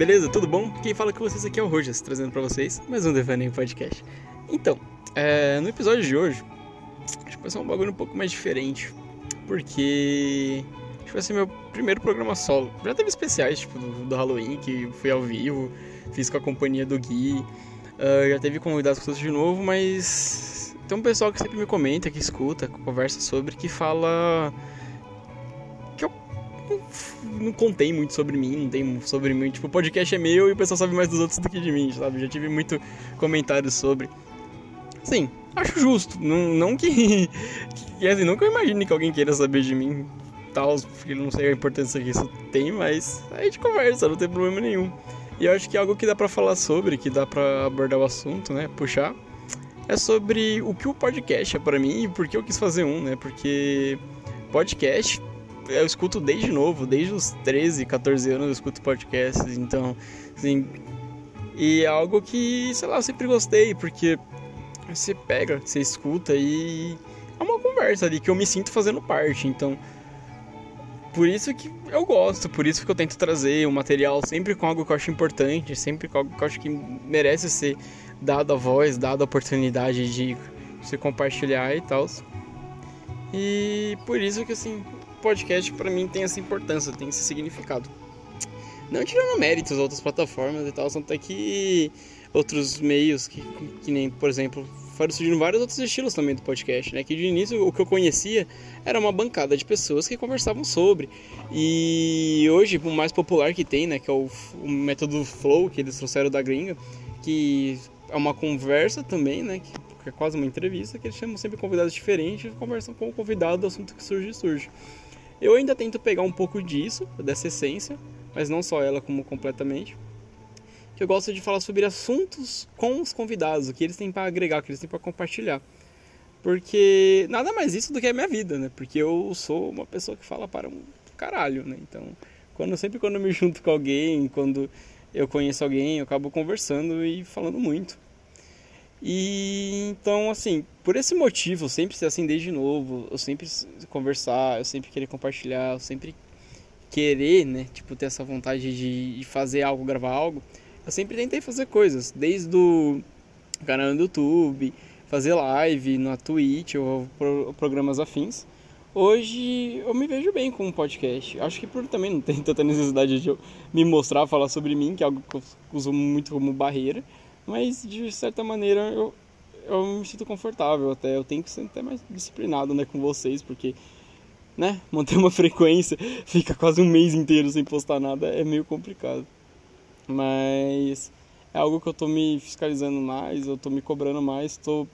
beleza? Tudo bom? Quem fala com vocês aqui é o Rojas, trazendo para vocês mais um Devaneio Podcast. Então, é, no episódio de hoje, acho que vai ser um bagulho um pouco mais diferente, porque acho que vai ser meu primeiro programa solo. Já teve especiais, tipo, do, do Halloween, que fui ao vivo, fiz com a companhia do Gui, uh, já teve convidados com de novo, mas tem um pessoal que sempre me comenta, que escuta, que conversa sobre, que fala não contei muito sobre mim, não tem sobre mim. Tipo, o podcast é meu e o pessoal sabe mais dos outros do que de mim, sabe? Já tive muito comentário sobre. Sim, acho justo. Não, não que, que. Assim, nunca eu imagine que alguém queira saber de mim, tal, porque não sei a importância que isso tem, mas a gente conversa, não tem problema nenhum. E eu acho que algo que dá para falar sobre, que dá para abordar o assunto, né? Puxar, é sobre o que o podcast é para mim e por que eu quis fazer um, né? Porque podcast eu escuto desde novo, desde os 13, 14 anos eu escuto podcasts, então, assim, e é algo que, sei lá, eu sempre gostei, porque você pega, você escuta e é uma conversa ali que eu me sinto fazendo parte, então, por isso que eu gosto, por isso que eu tento trazer o material sempre com algo que eu acho importante, sempre com algo que eu acho que merece ser dado a voz, dado a oportunidade de se compartilhar e tal. E por isso que assim, podcast para mim tem essa importância, tem esse significado. Não tirando méritos outras plataformas e tal, são até que outros meios que, que nem, por exemplo, foram surgindo vários outros estilos também do podcast, né? Que de início o que eu conhecia era uma bancada de pessoas que conversavam sobre. E hoje o mais popular que tem, né? Que é o, o método Flow que eles trouxeram da gringa, que é uma conversa também, né? Que, é quase uma entrevista, que eles chamam sempre convidados diferentes, conversam com o convidado do assunto que surge surge. Eu ainda tento pegar um pouco disso, dessa essência, mas não só ela como completamente. Que eu gosto de falar sobre assuntos com os convidados, o que eles têm para agregar, o que eles têm para compartilhar. Porque nada mais isso do que a minha vida, né? Porque eu sou uma pessoa que fala para um caralho, né? Então, quando sempre quando eu me junto com alguém, quando eu conheço alguém, eu acabo conversando e falando muito. E então, assim, por esse motivo, eu sempre ser assim desde novo, eu sempre conversar, eu sempre querer compartilhar, eu sempre querer, né, tipo, ter essa vontade de fazer algo, gravar algo, eu sempre tentei fazer coisas, desde o canal do YouTube, fazer live na Twitch ou programas afins. Hoje eu me vejo bem com um podcast. Acho que por também não ter tanta necessidade de eu me mostrar, falar sobre mim, que é algo que eu uso muito como barreira. Mas de certa maneira eu, eu me sinto confortável até. Eu tenho que ser até mais disciplinado né, com vocês, porque né, manter uma frequência, fica quase um mês inteiro sem postar nada, é meio complicado. Mas é algo que eu tô me fiscalizando mais, eu tô me cobrando mais, tô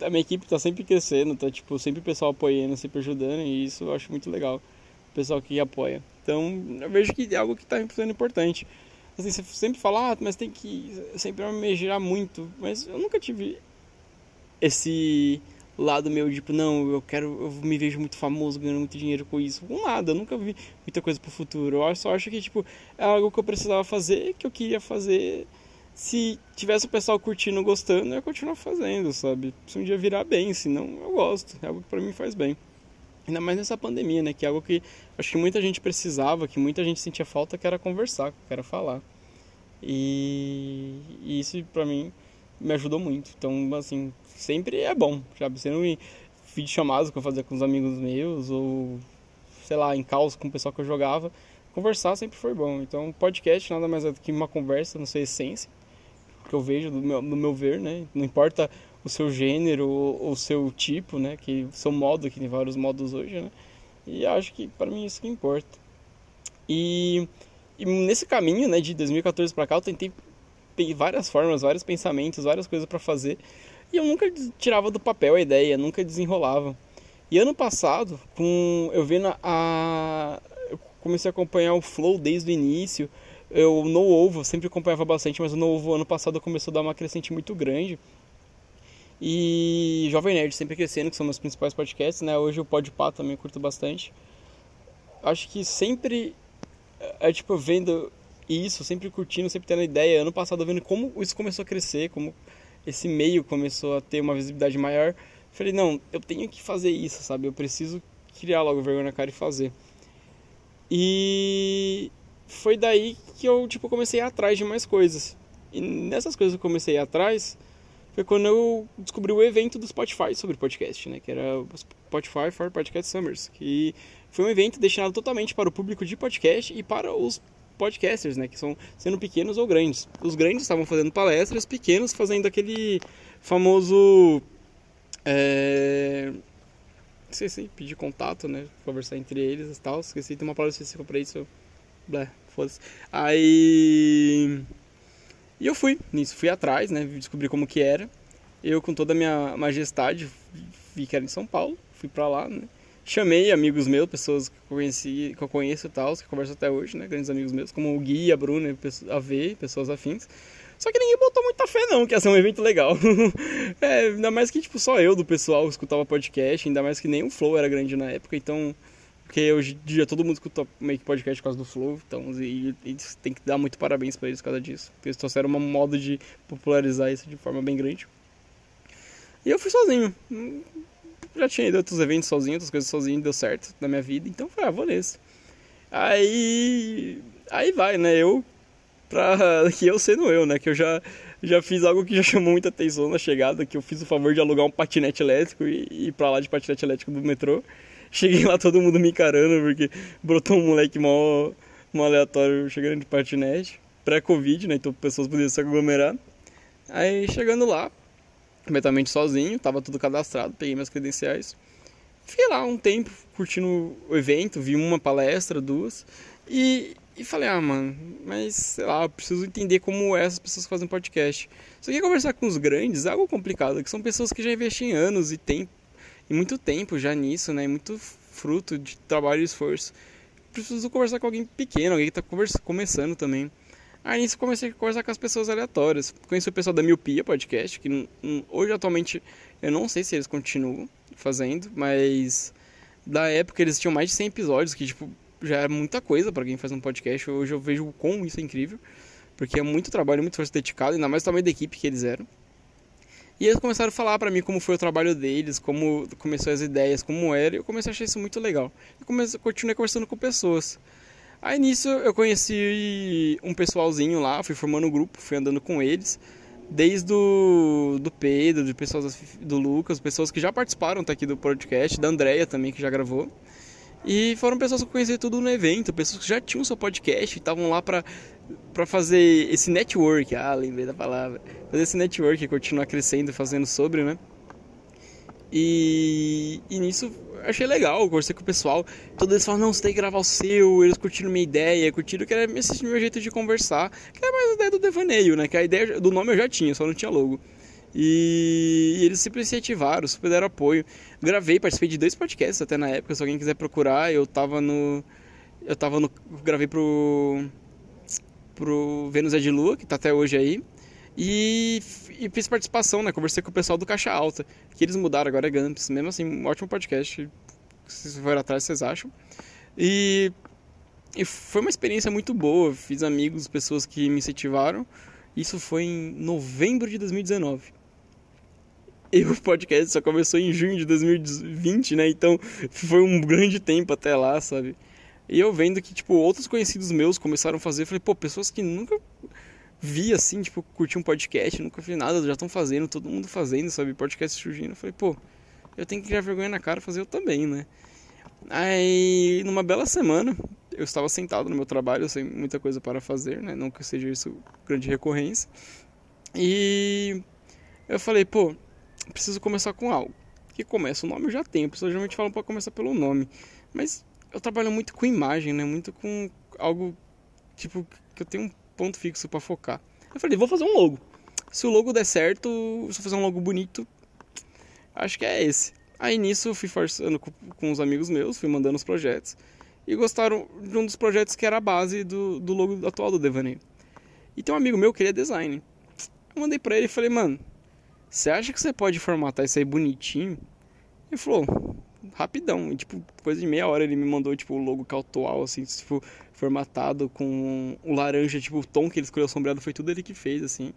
a minha equipe tá sempre crescendo, tá tipo, sempre o pessoal apoiando, sempre ajudando, e isso eu acho muito legal. O pessoal que apoia. Então, eu vejo que é algo que tá sendo importante. Assim, você sempre fala, ah, mas tem que sempre me girar muito. Mas eu nunca tive esse lado meu, tipo, não, eu quero, eu me vejo muito famoso, ganhando muito dinheiro com isso. Com nada, eu nunca vi muita coisa pro futuro. Eu só acho que, tipo, é algo que eu precisava fazer, que eu queria fazer. Se tivesse o pessoal curtindo, gostando, eu ia continuar fazendo, sabe? Se um dia virar bem, senão eu gosto. É algo que pra mim faz bem. Ainda mais nessa pandemia, né? Que é algo que acho que muita gente precisava, que muita gente sentia falta, que era conversar, que era falar. E, e isso pra mim me ajudou muito. Então, assim, sempre é bom, sabe? Sendo vídeo chamados que eu fazia com os amigos meus, ou sei lá, em caos com o pessoal que eu jogava, conversar sempre foi bom. Então, podcast nada mais é do que uma conversa na sua essência, que eu vejo do meu, do meu ver, né? Não importa o seu gênero ou o seu tipo, né? Que seu modo, que tem vários modos hoje, né? E acho que para mim isso que importa. E, e nesse caminho, né, de 2014 para cá, eu tentei várias formas, vários pensamentos, várias coisas para fazer, e eu nunca tirava do papel a ideia, nunca desenrolava. E ano passado, com eu vendo a eu comecei a acompanhar o Flow desde o início. Eu no Ovo sempre acompanhava bastante, mas o No Ovo ano passado começou a dar uma crescente muito grande. E Jovem Nerd sempre crescendo, que são meus principais podcasts, né? Hoje o Podpah também curto bastante. Acho que sempre é tipo vendo isso, sempre curtindo, sempre tendo ideia. Ano passado vendo como isso começou a crescer, como esse meio começou a ter uma visibilidade maior. Falei, não, eu tenho que fazer isso, sabe? Eu preciso criar logo vergonha na cara e fazer. E foi daí que eu, tipo, comecei a ir atrás de mais coisas. E nessas coisas que eu comecei a ir atrás, foi quando eu descobri o evento do Spotify sobre podcast, né? Que era o Spotify for Podcast Summers. Que foi um evento destinado totalmente para o público de podcast e para os podcasters, né? Que são sendo pequenos ou grandes. Os grandes estavam fazendo palestras, pequenos fazendo aquele famoso... É... Esqueci, pedir contato, né? Conversar entre eles e tal. Esqueci, tem uma palavra específica para isso. Blé, foda-se. Aí... E eu fui nisso, fui atrás, né? Descobri como que era. Eu, com toda a minha majestade, vi que era em São Paulo, fui pra lá, né? Chamei amigos meus, pessoas que eu, conheci, que eu conheço e tal, que converso até hoje, né? Grandes amigos meus, como o Gui, a Bruna, a V, pessoas afins. Só que ninguém botou muita fé não, que ia ser um evento legal. é, ainda mais que, tipo, só eu do pessoal escutava podcast, ainda mais que nem o Flow era grande na época, então... Porque hoje em dia todo mundo escuta meio que podcast por causa do Flow, então e, e tem que dar muito parabéns para eles por causa disso. Porque eles trouxeram uma moda de popularizar isso de forma bem grande. E eu fui sozinho. Já tinha ido a outros eventos sozinho, outras coisas sozinho, deu certo na minha vida, então foi, ah, vou nesse. Aí. Aí vai, né? Eu. Pra. Que eu sendo eu, né? Que eu já, já fiz algo que já chamou muita atenção na chegada, que eu fiz o favor de alugar um patinete elétrico e ir pra lá de patinete elétrico do metrô. Cheguei lá todo mundo me encarando, porque brotou um moleque mó, mó aleatório chegando de patinete. Pré-Covid, né? Então pessoas podiam se aglomerar. Aí chegando lá, completamente sozinho, tava tudo cadastrado, peguei minhas credenciais. Fiquei lá um tempo curtindo o evento, vi uma palestra, duas, e, e falei, ah, mano, mas sei lá, preciso entender como essas pessoas fazem podcast. Só que conversar com os grandes é algo complicado, que são pessoas que já investem anos e tempo e muito tempo já nisso, né? Muito fruto de trabalho e esforço. Preciso conversar com alguém pequeno, alguém que está começando também. Aí nisso comecei a conversar com as pessoas aleatórias. Conheci o pessoal da Miopia Podcast, que hoje atualmente eu não sei se eles continuam fazendo, mas da época eles tinham mais de 100 episódios, que tipo já é muita coisa para quem faz um podcast. Hoje eu vejo como isso é incrível, porque é muito trabalho, muito esforço dedicado, ainda mais o tamanho da equipe que eles eram. E eles começaram a falar para mim como foi o trabalho deles, como começou as ideias, como era, e eu comecei a achar isso muito legal. E comecei, continuei conversando com pessoas. Aí nisso eu conheci um pessoalzinho lá, fui formando um grupo, fui andando com eles, desde do, do Pedro, de pessoas do Lucas, pessoas que já participaram tá aqui do podcast, da Andrea também que já gravou. E foram pessoas que eu conheci tudo no evento, pessoas que já tinham seu podcast estavam lá para para fazer esse network, ah, lembrei da palavra, fazer esse network continuar crescendo, fazendo sobre, né? E, e nisso achei legal, conversei com o pessoal, todos eles falaram, não, você tem que gravar o seu, eles curtiram minha ideia, curtiram que era esse meu jeito de conversar, que era mais a ideia do devaneio, né? Que a ideia do nome eu já tinha, só não tinha logo. E, e eles sempre se ativaram, super deram apoio. Gravei, participei de dois podcasts até na época, se alguém quiser procurar, eu tava no. Eu tava no. Gravei pro. Pro Vênus é de Lua, que tá até hoje aí. E, e, fiz participação, né? Conversei com o pessoal do Caixa Alta, que eles mudaram, agora é Gumps. Mesmo assim, um ótimo podcast. Se for atrás, vocês acham. E, e foi uma experiência muito boa. Fiz amigos, pessoas que me incentivaram. Isso foi em novembro de 2019. E o podcast só começou em junho de 2020, né? Então foi um grande tempo até lá, sabe? E eu vendo que, tipo, outros conhecidos meus começaram a fazer, falei, pô, pessoas que nunca vi assim, tipo, curti um podcast, nunca vi nada, já estão fazendo, todo mundo fazendo, sabe? Podcast surgindo. Eu falei, pô, eu tenho que criar vergonha na cara fazer eu também, né? Aí, numa bela semana, eu estava sentado no meu trabalho, sem muita coisa para fazer, né? Não que seja isso grande recorrência. E eu falei, pô, preciso começar com algo. Que começa, o nome eu já tenho, pessoas geralmente falam para começar pelo nome. Mas eu trabalho muito com imagem, né? Muito com algo, tipo, que eu tenho um ponto fixo para focar. Eu falei, vou fazer um logo. Se o logo der certo, se eu fazer um logo bonito, acho que é esse. Aí nisso eu fui forçando com, com os amigos meus, fui mandando os projetos. E gostaram de um dos projetos que era a base do, do logo atual do Devaneio. E tem um amigo meu que ele é design. Eu mandei pra ele e falei, mano, você acha que você pode formatar isso aí bonitinho? Ele falou, rapidão. E, tipo, coisa de meia hora ele me mandou, tipo, o logo cautual, assim, tipo, formatado com o laranja, tipo, o tom que ele escolheu sombreado foi tudo ele que fez, assim.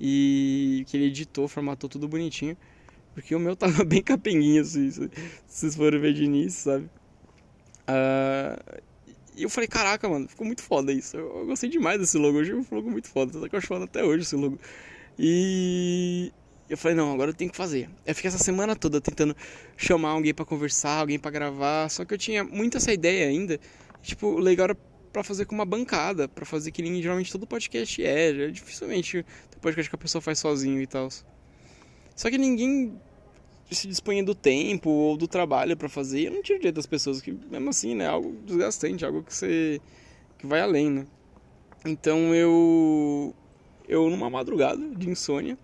E que ele editou, formatou tudo bonitinho. Porque o meu tava bem capenguinho, assim, se vocês forem ver de início, sabe? Uh, E eu falei, caraca, mano, ficou muito foda isso. Eu, eu gostei demais desse logo. Hoje um logo muito foda. Tô apaixonado até hoje esse logo. E eu falei, não, agora eu tenho que fazer. Eu fiquei essa semana toda tentando chamar alguém para conversar, alguém para gravar. Só que eu tinha muito essa ideia ainda. Tipo, o legal era pra fazer com uma bancada, para fazer que nem geralmente todo podcast é. Dificilmente tem podcast que a pessoa faz sozinho e tal. Só que ninguém se disponha do tempo ou do trabalho para fazer. Eu não tiro direito das pessoas, que mesmo assim, né, é algo desgastante, algo que você que vai além, né? Então eu eu numa madrugada de insônia,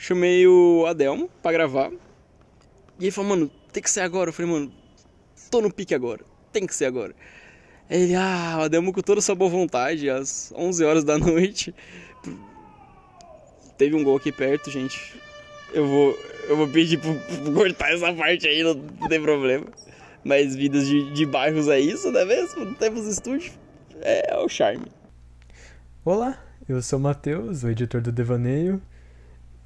chamei o Adelmo para gravar. E ele falou: "Mano, tem que ser agora". Eu falei: "Mano, tô no pique agora. Tem que ser agora". Ele, ah, o Adelmo com toda a sua boa vontade, às 11 horas da noite. Teve um gol aqui perto, gente. Eu vou, eu vou pedir pra, pra cortar essa parte aí, não, não tem problema. Mas vidas de, de bairros é isso, não é mesmo? Temos estúdio. É, é o charme. Olá, eu sou o Matheus, o editor do Devaneio.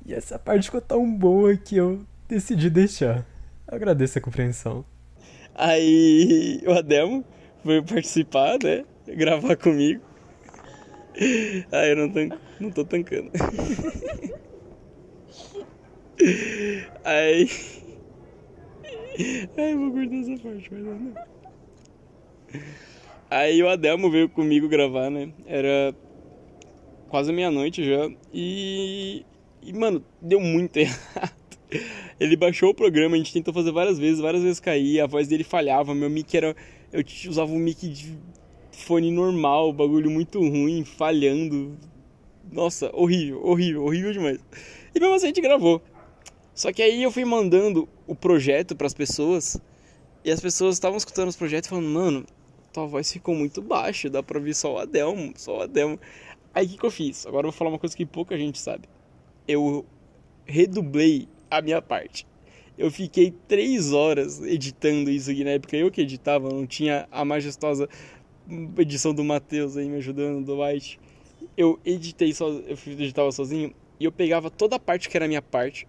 E essa parte ficou tão boa que eu decidi deixar. Agradeço a compreensão. Aí o Adelmo veio participar, né? Gravar comigo. Aí eu não, tanco, não tô tancando. Aí. Ai, eu vou cortar essa parte, mas não. Aí o Adelmo veio comigo gravar, né? Era quase meia-noite já. E. E, mano, deu muito errado. Ele baixou o programa, a gente tentou fazer várias vezes, várias vezes caía, a voz dele falhava, meu mic era. Eu usava um mic de fone normal, bagulho muito ruim, falhando. Nossa, horrível, horrível, horrível demais. E mesmo assim a gente gravou. Só que aí eu fui mandando o projeto para as pessoas e as pessoas estavam escutando os projetos falando, mano, tua voz ficou muito baixa, dá pra ouvir só o Adelmo, só o Adelmo. Aí o que, que eu fiz? Agora eu vou falar uma coisa que pouca gente sabe. Eu redublei a minha parte. Eu fiquei três horas editando isso aqui na época, eu que editava, não tinha a majestosa edição do Matheus aí me ajudando, do White. Eu editei só, eu editava sozinho e eu pegava toda a parte que era a minha parte,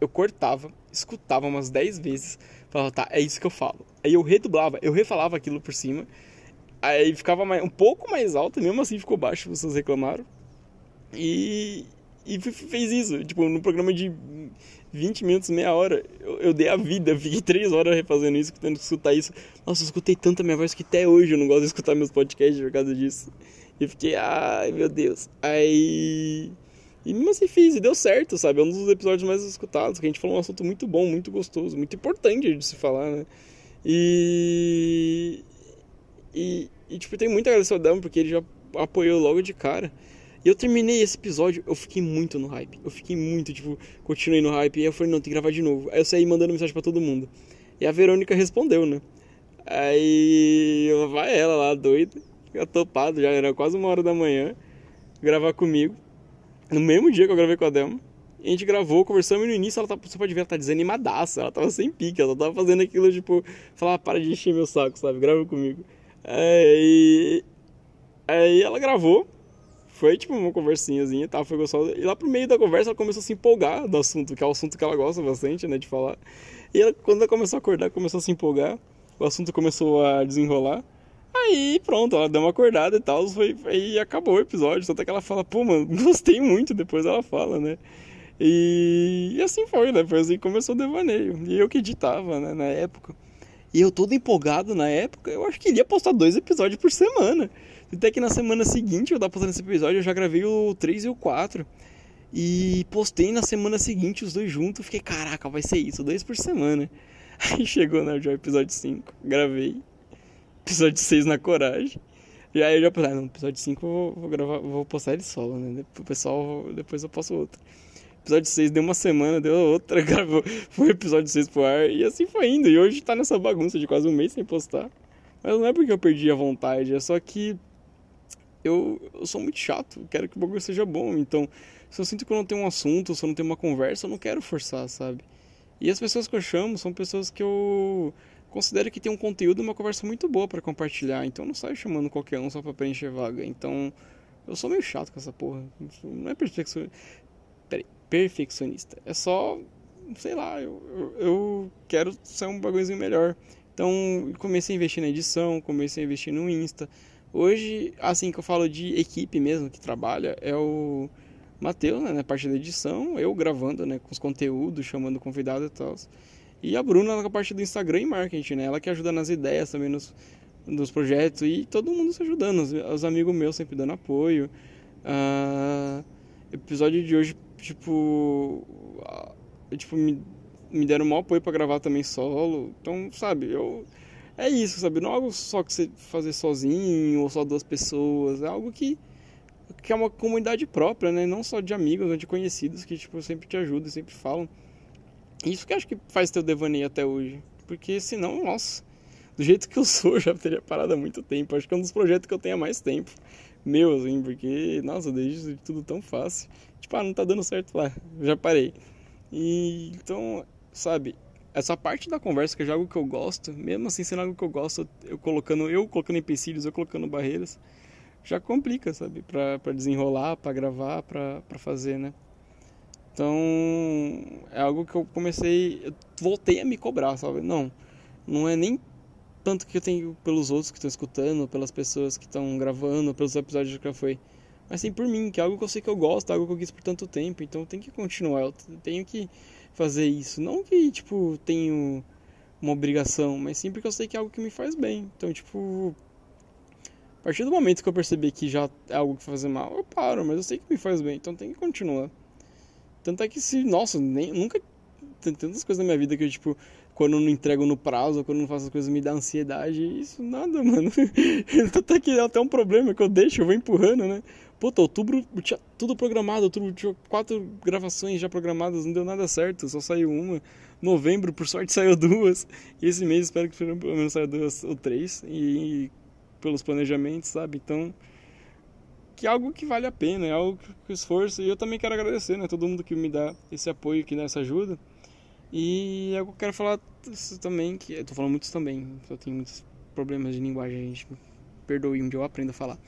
eu cortava, escutava umas 10 vezes, falava, tá, é isso que eu falo. Aí eu redublava, eu refalava aquilo por cima, aí ficava mais, um pouco mais alto, mesmo assim ficou baixo, vocês reclamaram. E, e fez isso, tipo, no programa de 20 minutos, meia hora, eu, eu dei a vida, fiquei 3 horas refazendo isso, tentando escutar isso. Nossa, eu escutei tanta minha voz que até hoje eu não gosto de escutar meus podcasts por causa disso. E fiquei, ai meu Deus. Aí e mesmo assim fiz, e deu certo, sabe? É um dos episódios mais escutados, que a gente falou um assunto muito bom, muito gostoso, muito importante de se falar, né? E. E, e tipo, tem muito agradecer ao Delmo, porque ele já apoiou logo de cara. E eu terminei esse episódio, eu fiquei muito no hype. Eu fiquei muito, tipo, continuei no hype. E aí eu falei, não, tem que gravar de novo. Aí eu saí mandando mensagem para todo mundo. E a Verônica respondeu, né? Aí vai ela lá, doida, topado, já era quase uma hora da manhã, gravar comigo no mesmo dia que eu gravei com a Delma. A gente gravou, conversamos e no início ela tá, você pode ver, ela tá desanimadaça, ela tava sem pique, ela tava fazendo aquilo tipo, falar, para de encher meu saco, sabe? Grava comigo. Aí, aí ela gravou, foi tipo uma conversinhazinha, tá? Foi gostosa. E lá pro meio da conversa ela começou a se empolgar do assunto, que é o assunto que ela gosta bastante, né, de falar. E ela, quando ela começou a acordar, começou a se empolgar, o assunto começou a desenrolar. Aí pronto, ela deu uma acordada e tal, foi, aí acabou o episódio. Só até que ela fala, pô, mano, gostei muito, depois ela fala, né? E, e assim foi, né? Foi assim que começou o devaneio. E eu que editava, né, na época. E eu todo empolgado na época, eu acho que iria postar dois episódios por semana. Até que na semana seguinte eu tava postando esse episódio, eu já gravei o 3 e o 4. E postei na semana seguinte os dois juntos. Fiquei, caraca, vai ser isso, dois por semana. Aí chegou né, o episódio 5, gravei episódio 6 na coragem. E aí eu já pensei, ah, no episódio 5 eu vou, vou, gravar, vou postar ele solo, né? O pessoal, depois eu posto outro. Episódio 6 deu uma semana, deu outra, gravou, foi episódio 6 pro ar, e assim foi indo. E hoje tá nessa bagunça de quase um mês sem postar. Mas não é porque eu perdi a vontade, é só que eu, eu sou muito chato, quero que o bagulho seja bom. Então, se eu sinto que eu não tenho um assunto, se eu não tenho uma conversa, eu não quero forçar, sabe? E as pessoas que eu chamo são pessoas que eu considero que tem um conteúdo uma conversa muito boa para compartilhar. Então não saio chamando qualquer um só para preencher vaga. Então eu sou meio chato com essa porra. Não é perfeccionista. perfeccionista. É só, sei lá, eu, eu, eu quero ser um bagulhozinho melhor. Então, comecei a investir na edição, comecei a investir no Insta. Hoje, assim que eu falo de equipe mesmo que trabalha, é o Matheus, né, na parte da edição, eu gravando, né, com os conteúdos, chamando convidado e tal. E a Bruna na parte do Instagram e marketing, né? Ela que ajuda nas ideias também nos, nos projetos e todo mundo se ajudando, os, os amigos meus sempre dando apoio. Uh, episódio de hoje, tipo, uh, tipo me, me deram um apoio para gravar também solo. Então, sabe, eu é isso, sabe? Não é algo só que você fazer sozinho ou só duas pessoas, é algo que que é uma comunidade própria, né? Não só de amigos ou de conhecidos que tipo sempre te ajudam, sempre falam. Isso que acho que faz teu devaneio até hoje, porque senão, nossa, do jeito que eu sou, já teria parado há muito tempo. Acho que é um dos projetos que eu tenho há mais tempo. Meu, assim, porque, nossa, desde tudo tão fácil. Tipo, ah, não tá dando certo lá, já parei. E então, sabe, essa parte da conversa que é algo que eu gosto, mesmo assim sendo algo que eu gosto, eu colocando, eu colocando empecilhos, eu colocando barreiras, já complica, sabe? Pra desenrolar, pra gravar, pra fazer, né? Então, é algo que eu comecei, eu voltei a me cobrar, sabe? Não, não é nem tanto que eu tenho pelos outros que estão escutando, pelas pessoas que estão gravando, pelos episódios que já foi, mas sim por mim, que é algo que eu sei que eu gosto, algo que eu quis por tanto tempo, então eu tenho que continuar, eu tenho que fazer isso. Não que, tipo, tenho uma obrigação, mas sim porque eu sei que é algo que me faz bem. Então, tipo, a partir do momento que eu perceber que já é algo que fazer mal, eu paro, mas eu sei que me faz bem, então tem que continuar. Tanto é que se, nossa, nem, nunca tem tantas coisas na minha vida que eu, tipo, quando eu não entrego no prazo, quando eu não faço as coisas, me dá ansiedade. Isso nada, mano. Tanto é que é até um problema que eu deixo, eu vou empurrando, né? Puta, outubro tinha tudo programado, outubro tinha quatro gravações já programadas, não deu nada certo, só saiu uma. Novembro, por sorte, saiu duas. E esse mês espero que pelo menos saia duas ou três. E, e pelos planejamentos, sabe? Então, que é algo que vale a pena, é algo que esforço. E eu também quero agradecer, né? Todo mundo que me dá esse apoio, que dá essa ajuda. E eu quero falar também, que eu tô falando muitos também, só tenho muitos problemas de linguagem, gente. Perdoe dia eu aprendo a falar.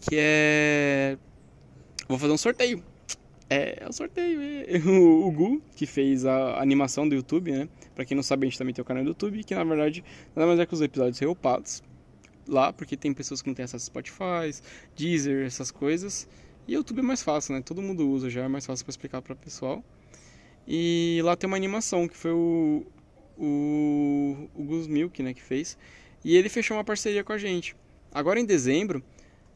Que é. Vou fazer um sorteio. É, é um sorteio. É. O, o Gu, que fez a animação do YouTube, né? Pra quem não sabe, a gente também tem o canal do YouTube, que na verdade nada mais é que os episódios reupados lá, porque tem pessoas que não têm acesso a Spotify, Deezer, essas coisas. E YouTube é mais fácil, né? Todo mundo usa já, é mais fácil para explicar para o pessoal. E lá tem uma animação que foi o, o, o Gus Milk, né, que fez. E ele fechou uma parceria com a gente. Agora em dezembro,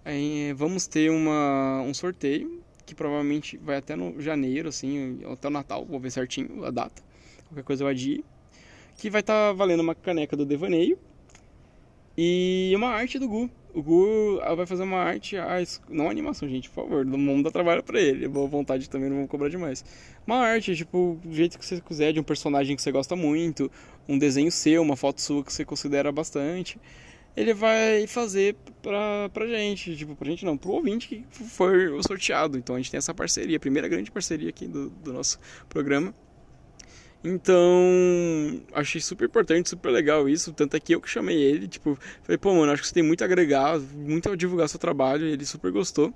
aí, vamos ter uma, um sorteio, que provavelmente vai até no janeiro, assim, até o Natal, vou ver certinho a data. Qualquer coisa eu adie. Que vai estar tá valendo uma caneca do Devaneio e uma arte do Gu. O Gu vai fazer uma arte, ah, não animação, gente, por favor, não vamos dar trabalho pra ele. Boa vontade também, não vamos cobrar demais. Uma arte, tipo, do jeito que você quiser, de um personagem que você gosta muito, um desenho seu, uma foto sua que você considera bastante. Ele vai fazer pra, pra gente, tipo, pra gente não, pro ouvinte que for o sorteado. Então a gente tem essa parceria, a primeira grande parceria aqui do, do nosso programa. Então, achei super importante, super legal isso. Tanto é que eu que chamei ele, tipo, falei, pô, mano, acho que você tem muito a agregar, muito a divulgar seu trabalho, ele super gostou.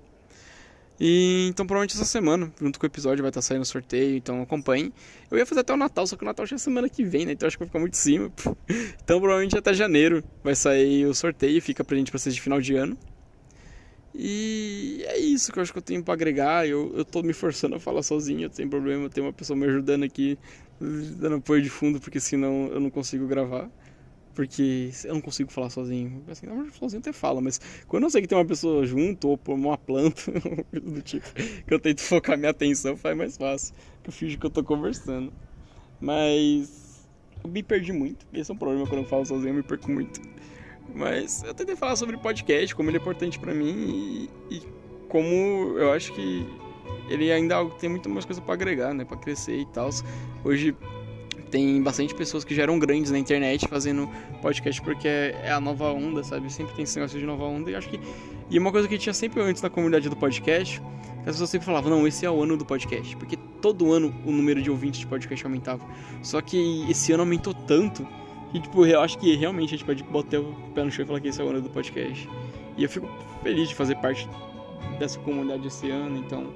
E então provavelmente essa semana, junto com o episódio, vai estar saindo o sorteio, então acompanhe. Eu ia fazer até o Natal, só que o Natal já é semana que vem, né? Então acho que vai ficar muito em cima. Então provavelmente até janeiro vai sair o sorteio, fica pra gente pra ser de final de ano. E é isso que eu acho que eu tenho pra agregar. Eu, eu tô me forçando a falar sozinho, tenho problema, tem uma pessoa me ajudando aqui dando apoio de fundo, porque senão eu não consigo gravar. Porque eu não consigo falar sozinho. Assim, sozinho até fala, mas quando eu sei que tem uma pessoa junto, ou uma planta, do tipo, que eu tento focar minha atenção, faz mais fácil. Que eu finge que eu tô conversando. Mas eu me perdi muito. Esse é um problema quando eu falo sozinho, eu me perco muito. Mas eu tentei falar sobre podcast, como ele é importante para mim e, e como eu acho que ele ainda tem muito mais coisa para agregar, né, para crescer e tal. Hoje tem bastante pessoas que já eram grandes na internet fazendo podcast porque é a nova onda, sabe? Sempre tem esse negócio de nova onda e acho que e uma coisa que tinha sempre antes na comunidade do podcast, as pessoas sempre falavam, não, esse é o ano do podcast, porque todo ano o número de ouvintes de podcast aumentava. Só que esse ano aumentou tanto que tipo, eu acho que realmente a gente pode botar o pé no chão e falar que esse é o ano do podcast. E eu fico feliz de fazer parte dessa comunidade esse ano, então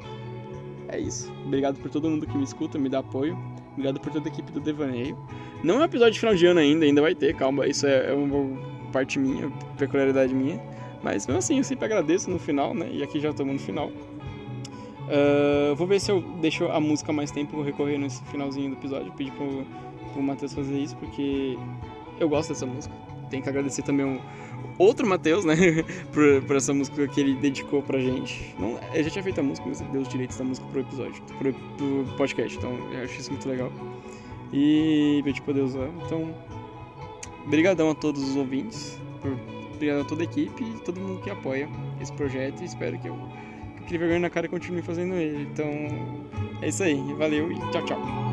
é isso. Obrigado por todo mundo que me escuta, me dá apoio. Obrigado por toda a equipe do Devaneio. Não é um episódio de final de ano ainda, ainda vai ter, calma, isso é, é uma parte minha, peculiaridade minha. Mas mesmo assim, eu sempre agradeço no final, né? E aqui já estamos no final. Uh, vou ver se eu deixo a música mais tempo, recorrer nesse finalzinho do episódio. Pedir pro, pro Matheus fazer isso, porque eu gosto dessa música. Tem que agradecer também o outro Matheus, né? por, essa música que ele dedicou pra gente. Não, eu já tinha feito a música, mas ele deu os direitos da música pro episódio, pro, pro podcast. Então eu acho isso muito legal. E pedir poder usar. Então, brigadão a todos os ouvintes. Por, obrigado a toda a equipe e todo mundo que apoia esse projeto. E espero que eu, que eu vergonha na cara continue fazendo ele. Então, é isso aí. Valeu e tchau, tchau.